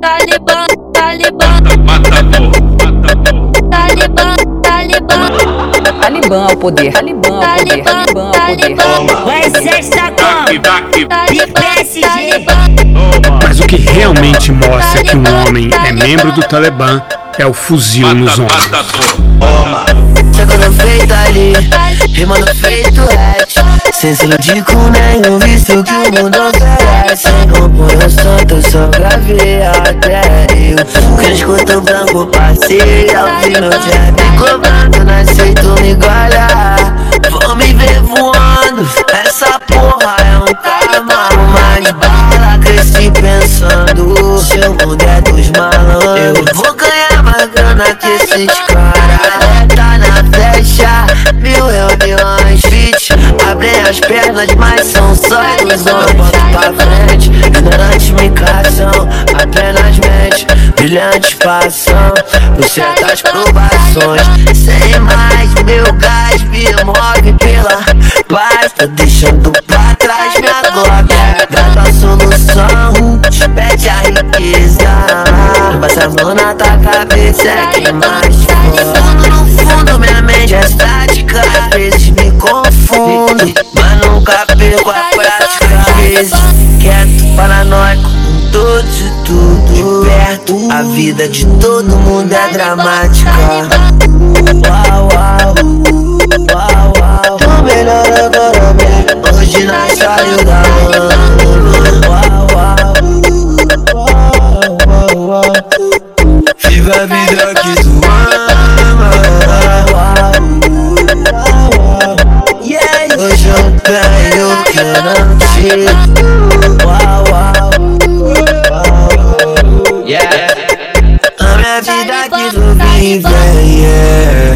Talibã, Talibã, Mata. Talibã, Talibã, Talibã ao poder, Talibã ao poder, Talibã, Talibã ao poder. Talibã, Vai Daque, como? daque, Talibã, Mas o que realmente mostra que um homem é membro do Talibã é o fuzil nos ombros. Chegando feito ali, rimando feito Sem se iludir com nenhum visto que o mundo oferece. Não ponho santo, só gravei até eu. Quem escuta o branco passeia, ouvi meu jab Cobrando, não aceito me igualar. Vou me ver voando, essa porra é um karma. Mais bala, cresci pensando Se o mundo é dos malandros. Eu vou ganhar mais grana que esses caras as pernas, mas são só ilusões Boto pra frente, ignorante migração Apenas mente, brilhante passão Por certas provações. Sem mais, meu gás me move pela paz Tô deixando pra trás minha glória. Dando a solução, pede a riqueza. Passa a mão na tua cabeça, é quem mais for nunca perco a prática Às vezes quieto, paranoico com todos e tudo. De perto, a vida de todo mundo é dramática. Uau, uau, uau, uau. Tô melhor agora mesmo Hoje nós saiu da mão. Uau, uau, uau, uau, uau. Viva a vida que tu tenho que eu não te Uau, uau, uau Yeah. A minha vida que tu vive, yeah